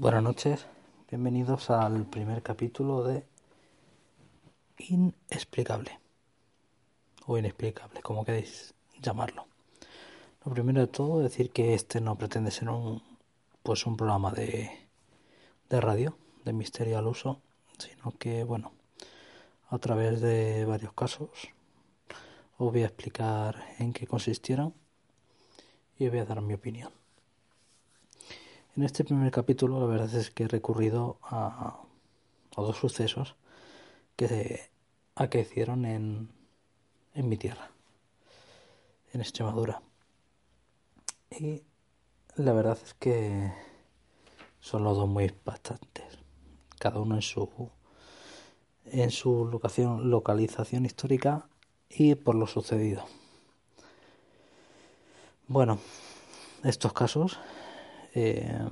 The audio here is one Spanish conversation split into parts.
Buenas noches, bienvenidos al primer capítulo de Inexplicable o Inexplicable, como queréis llamarlo. Lo primero de todo, decir que este no pretende ser un pues un programa de, de radio, de misterio al uso, sino que bueno, a través de varios casos os voy a explicar en qué consistieron y voy a dar mi opinión. En este primer capítulo la verdad es que he recurrido a, dos sucesos que se acaecieron en, en mi tierra, en Extremadura. Y la verdad es que son los dos muy impactantes, cada uno en su en su locación, localización histórica y por lo sucedido. Bueno, estos casos eh,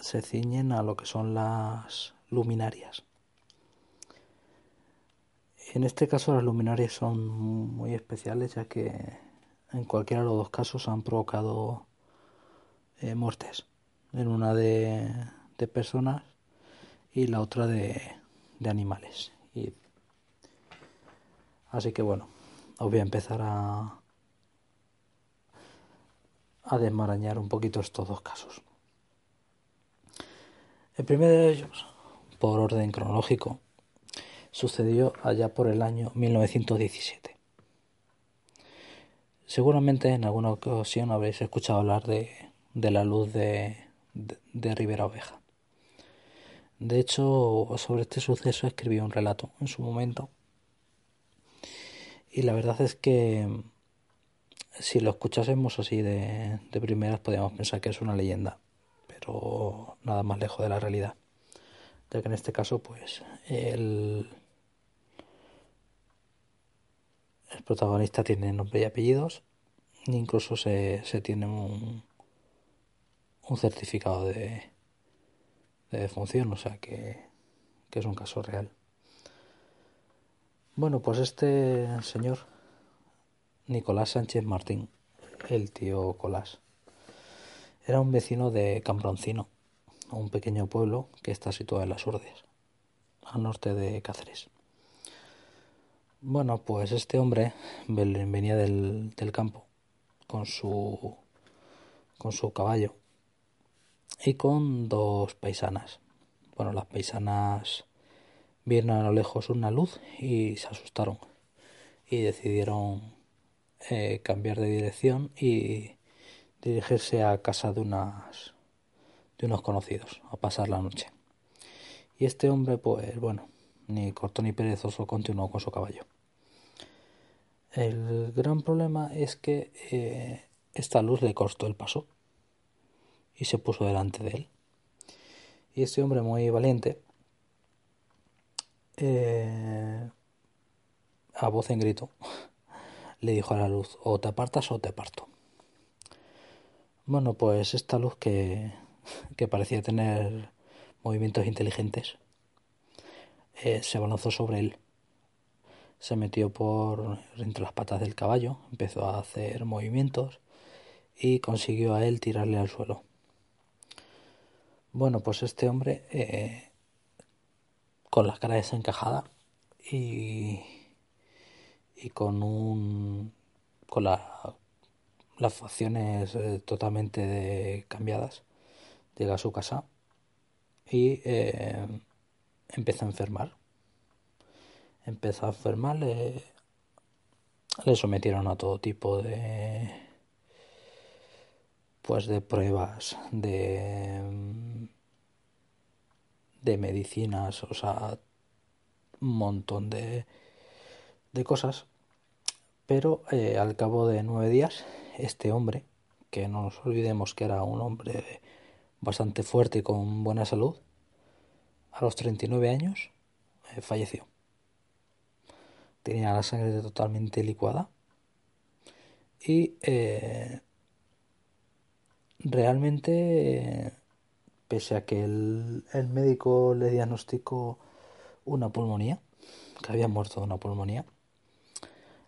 se ciñen a lo que son las luminarias. En este caso las luminarias son muy especiales ya que en cualquiera de los dos casos han provocado eh, muertes. En una de, personas y la otra de, animales. Así que bueno, os voy a empezar a, a desmarañar un poquito estos dos casos. El primero de ellos, por orden cronológico, sucedió allá por el año 1917. Seguramente en alguna ocasión habréis escuchado hablar de, de la luz de, de, de Rivera Oveja. De hecho, sobre este suceso escribí un relato en su momento. Y la verdad es que si lo escuchásemos así de, de primeras podríamos pensar que es una leyenda, pero nada más lejos de la realidad. Ya que en este caso, pues, el, el protagonista tiene nombre y apellidos, incluso se, se tiene un, un certificado de, de defunción, o sea que, que es un caso real. Bueno, pues este señor Nicolás Sánchez Martín, el tío Colás. Era un vecino de Cambroncino, un pequeño pueblo que está situado en las Urdes, al norte de Cáceres. Bueno, pues este hombre venía del, del campo con su con su caballo y con dos paisanas. Bueno, las paisanas vieron a lo lejos una luz y se asustaron y decidieron eh, cambiar de dirección y dirigirse a casa de unas de unos conocidos a pasar la noche. Y este hombre, pues bueno, ni corto ni perezoso continuó con su caballo. El gran problema es que eh, esta luz le costó el paso y se puso delante de él. Y este hombre muy valiente, eh, a voz en grito, le dijo a la luz, o te apartas o te parto. Bueno, pues esta luz que, que parecía tener movimientos inteligentes, eh, se abalanzó sobre él. Se metió por entre las patas del caballo, empezó a hacer movimientos y consiguió a él tirarle al suelo. Bueno, pues este hombre, eh, con la cara desencajada y y con un con la, las facciones eh, totalmente cambiadas llega a su casa y eh, empieza a enfermar. Empezó a enfermar le, le sometieron a todo tipo de pues de pruebas de de medicinas o sea un montón de de cosas, pero eh, al cabo de nueve días, este hombre, que no nos olvidemos que era un hombre bastante fuerte y con buena salud, a los 39 años eh, falleció. Tenía la sangre totalmente licuada y eh, realmente, pese a que el, el médico le diagnosticó una pulmonía, que había muerto de una pulmonía,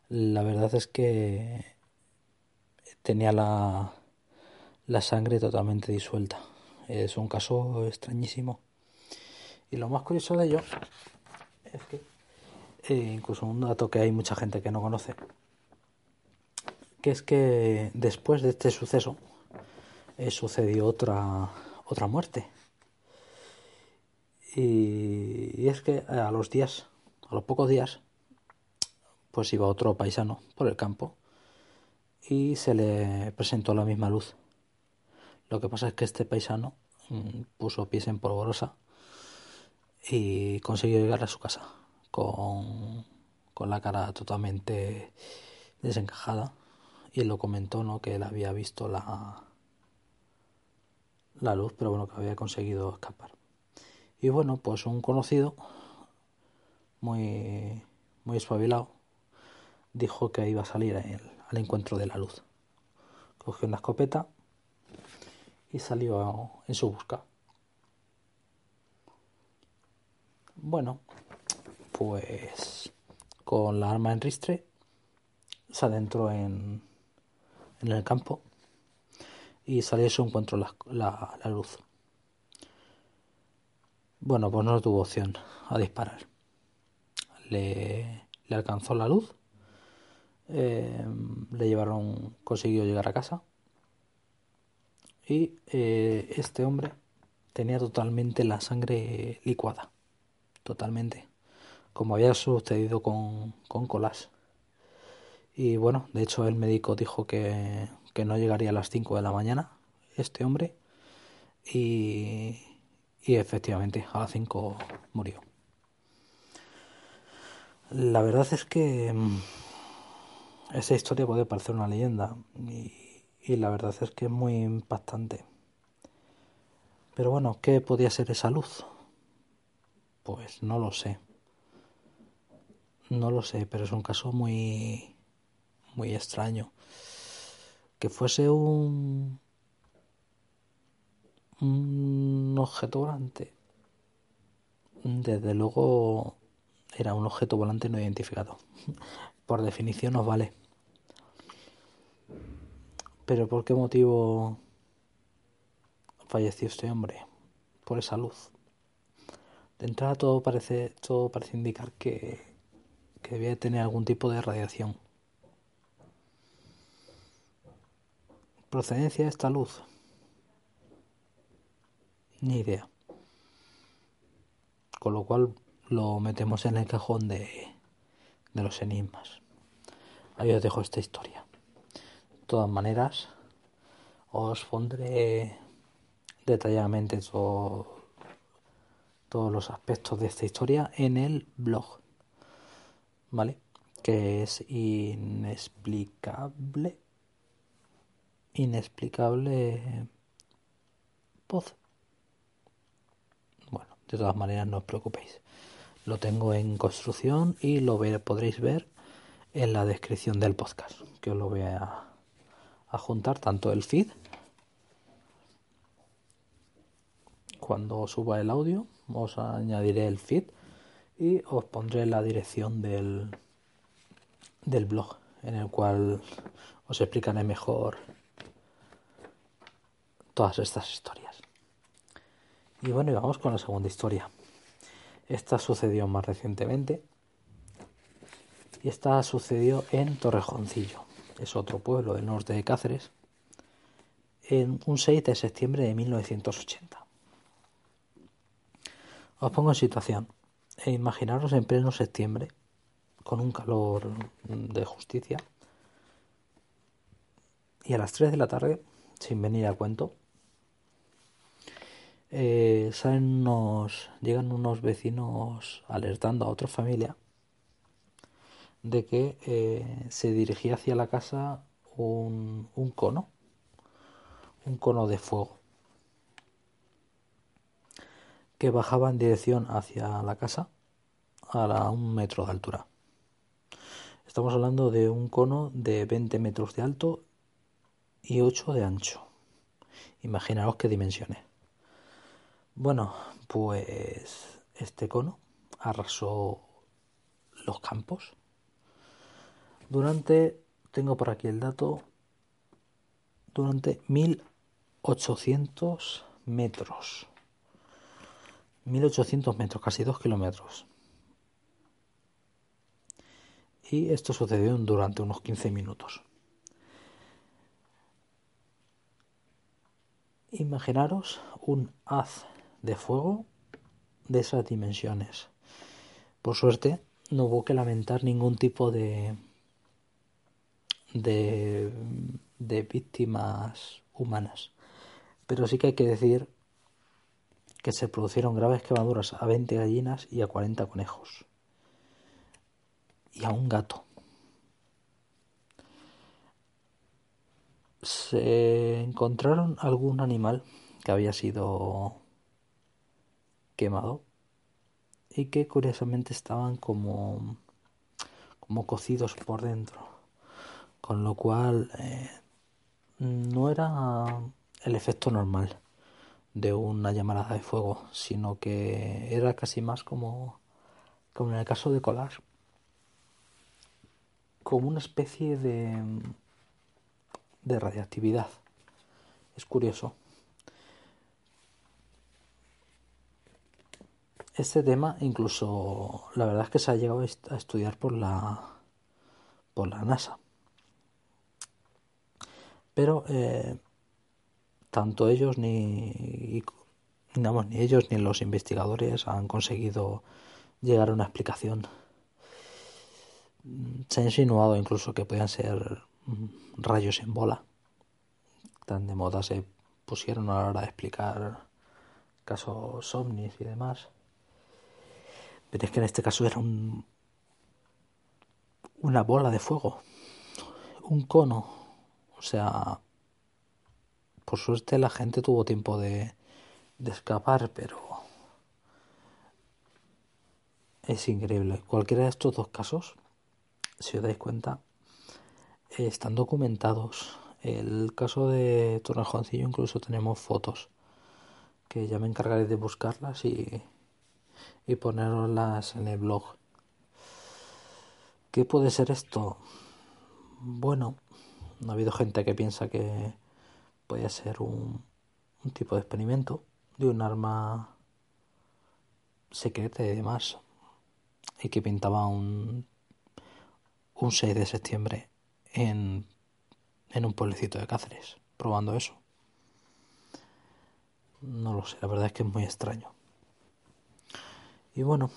la verdad es que tenía la, la sangre totalmente disuelta es un caso extrañísimo. Y lo más curioso de ello es que, eh, incluso un dato que hay mucha gente que no conoce, que es que después de este suceso eh, sucedió otra, otra muerte. Y, y es que a los días, a los pocos días, pues iba otro paisano por el campo y se le presentó la misma luz. Lo que pasa es que este paisano mm, puso pies en polvorosa y consiguió llegar a su casa con, con la cara totalmente desencajada y él lo comentó no que él había visto la la luz pero bueno que había conseguido escapar y bueno pues un conocido muy muy espabilado dijo que iba a salir al encuentro de la luz cogió una escopeta y salió en su busca Bueno, pues con la arma en ristre se adentró en, en el campo y salió a su encuentro la, la, luz. Bueno, pues no tuvo opción a disparar. Le, le alcanzó la luz, eh, le llevaron, consiguió llegar a casa y eh, este hombre tenía totalmente la sangre licuada totalmente, como había sucedido con, con Colas. Y bueno, de hecho el médico dijo que, que no llegaría a las 5 de la mañana, este hombre, y, y efectivamente a las 5 murió. La verdad es que mm, esa historia puede parecer una leyenda y, y, la verdad es que es muy impactante. Pero bueno, ¿qué podía ser esa luz? Pues no lo sé. No lo sé, pero es un caso muy muy extraño. Que fuese un un objeto volante. Desde luego era un objeto volante no identificado. Por definición no vale. Pero ¿por qué motivo falleció este hombre? Por esa luz. De entrada todo parece, todo parece indicar que, que debía tener algún tipo de radiación. ¿Procedencia de esta luz? Ni idea. Con lo cual lo metemos en el cajón de, de los enigmas. Ahí os dejo esta historia. De todas maneras, os pondré detalladamente todo todos los aspectos de esta historia en el blog, ¿vale? Que es inexplicable, inexplicable voz. Bueno, de todas maneras no os preocupéis. Lo tengo en construcción y lo podréis ver en la descripción del podcast, que os lo voy a, a juntar tanto el feed cuando suba el audio os añadiré el feed y os pondré la dirección del, del blog en el cual os explicaré mejor todas estas historias. Y bueno, y vamos con la segunda historia. Esta sucedió más recientemente y esta sucedió en Torrejoncillo, es otro pueblo del norte de Cáceres, en un 6 de septiembre de 1980. Os pongo en situación. E imaginaros en pleno septiembre, con un calor de justicia, y a las 3 de la tarde, sin venir a cuento, eh, salen unos, llegan unos vecinos alertando a otra familia de que eh, se dirigía hacia la casa un, un cono, un cono de fuego que bajaba en dirección hacia la casa a un metro de altura. Estamos hablando de un cono de 20 metros de alto y 8 de ancho. Imaginaos qué dimensiones. Bueno, pues este cono arrasó los campos durante, tengo por aquí el dato, durante 1800 metros. 1800 metros, casi 2 kilómetros. Y esto sucedió durante unos 15 minutos. Imaginaros un haz de fuego de esas dimensiones. Por suerte, no hubo que lamentar ningún tipo de, de, de víctimas humanas. Pero sí que hay que decir que se produjeron graves quemaduras a 20 gallinas y a 40 conejos. Y a un gato. Se encontraron algún animal que había sido quemado y que curiosamente estaban como, como cocidos por dentro. Con lo cual eh, no era el efecto normal de una llamarada de fuego, sino que era casi más como, como en el caso de Colar, como una especie de, de radiactividad. Es curioso. Este tema incluso la verdad es que se ha llegado a estudiar por la por la NASA. Pero eh, tanto ellos ni, ni ellos ni los investigadores han conseguido llegar a una explicación. Se ha insinuado incluso que podían ser rayos en bola. Tan de moda se pusieron a la hora de explicar casos ovnis y demás. Pero es que en este caso era un, una bola de fuego, un cono. O sea, por suerte la gente tuvo tiempo de, de escapar, pero es increíble. Cualquiera de estos dos casos, si os dais cuenta, están documentados. El caso de Torrejoncillo incluso tenemos fotos que ya me encargaré de buscarlas y y ponerlas en el blog. ¿Qué puede ser esto? Bueno, ha habido gente que piensa que puede ser un, un tipo de experimento de un arma secreta y demás y que pintaba un, un 6 de septiembre en, en un pueblecito de Cáceres, probando eso. No lo sé, la verdad es que es muy extraño. Y bueno,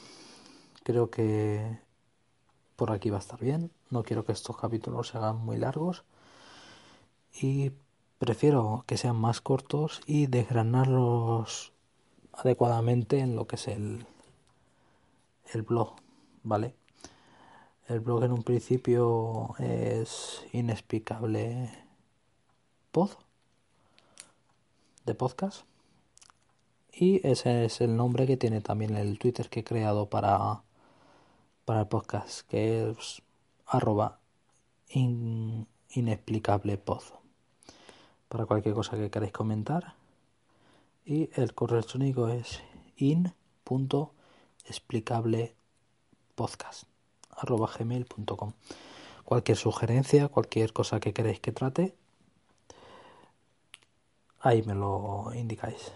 creo que por aquí va a estar bien. No quiero que estos capítulos se hagan muy largos. Y prefiero que sean más cortos y desgranarlos adecuadamente en lo que es el, el blog, ¿vale? El blog en un principio es inexplicable pod de podcast y ese es el nombre que tiene también el Twitter que he creado para, para el podcast, que es arroba inexplicablepod. Para cualquier cosa que queráis comentar. Y el correo electrónico es in.explicablepodcast arroba gmail.com cualquier sugerencia, cualquier cosa que queréis que trate, ahí me lo indicáis.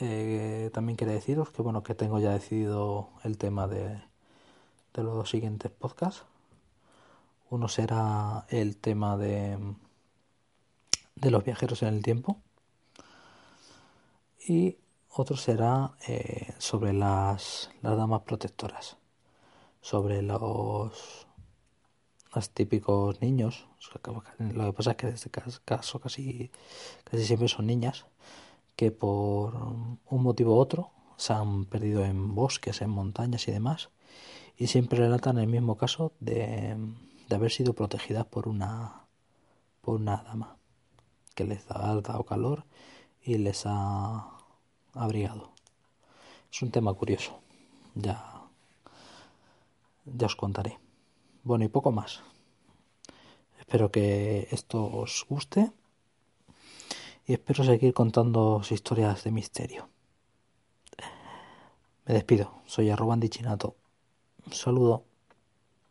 Eh, también quería deciros que bueno que tengo ya decidido el tema de, de los dos siguientes podcasts. Uno será el tema de, de los viajeros en el tiempo y otro será eh, sobre las, las damas protectoras, sobre los, los típicos niños. Lo que pasa es que en este caso casi, casi siempre son niñas que por un motivo u otro se han perdido en bosques, en montañas y demás, y siempre relatan el mismo caso de, de haber sido protegidas por una, por una dama que les ha dado calor y les ha abrigado. Es un tema curioso, ya, ya os contaré. Bueno, y poco más. Espero que esto os guste y espero seguir contando historias de misterio. Me despido, soy arroba Chinato. Un saludo.